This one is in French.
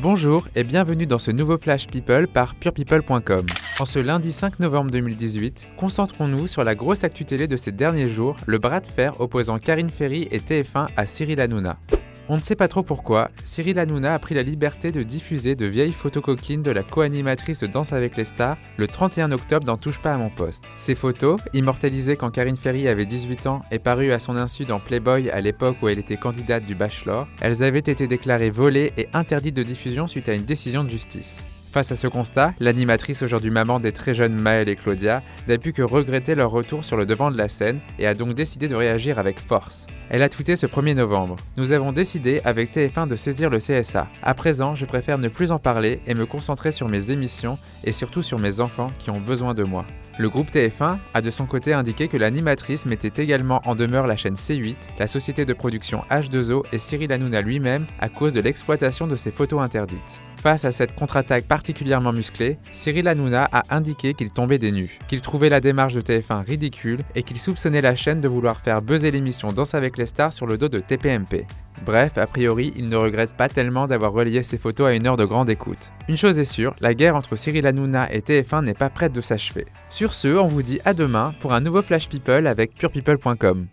Bonjour et bienvenue dans ce nouveau Flash People par purepeople.com. En ce lundi 5 novembre 2018, concentrons-nous sur la grosse actu télé de ces derniers jours, le bras de fer opposant Karine Ferry et TF1 à Cyril Hanouna. On ne sait pas trop pourquoi, Cyril Hanouna a pris la liberté de diffuser de vieilles photos coquines de la co-animatrice de Danse avec les stars le 31 octobre dans Touche pas à mon poste. Ces photos, immortalisées quand Karine Ferry avait 18 ans et parues à son insu dans Playboy à l'époque où elle était candidate du Bachelor, elles avaient été déclarées volées et interdites de diffusion suite à une décision de justice. Face à ce constat, l'animatrice aujourd'hui maman des très jeunes Maëlle et Claudia n'a pu que regretter leur retour sur le devant de la scène et a donc décidé de réagir avec force. Elle a tweeté ce 1er novembre. Nous avons décidé avec TF1 de saisir le CSA. À présent, je préfère ne plus en parler et me concentrer sur mes émissions et surtout sur mes enfants qui ont besoin de moi. Le groupe TF1 a de son côté indiqué que l'animatrice mettait également en demeure la chaîne C8, la société de production H2O et Cyril Hanouna lui-même à cause de l'exploitation de ses photos interdites. Face à cette contre-attaque particulièrement musclée, Cyril Hanouna a indiqué qu'il tombait des nues, qu'il trouvait la démarche de TF1 ridicule et qu'il soupçonnait la chaîne de vouloir faire buzzer l'émission Danse avec les stars sur le dos de TPMP. Bref, a priori, il ne regrette pas tellement d'avoir relayé ses photos à une heure de grande écoute. Une chose est sûre, la guerre entre Cyril Hanouna et TF1 n'est pas prête de s'achever. Sur ce, on vous dit à demain pour un nouveau Flash People avec purepeople.com.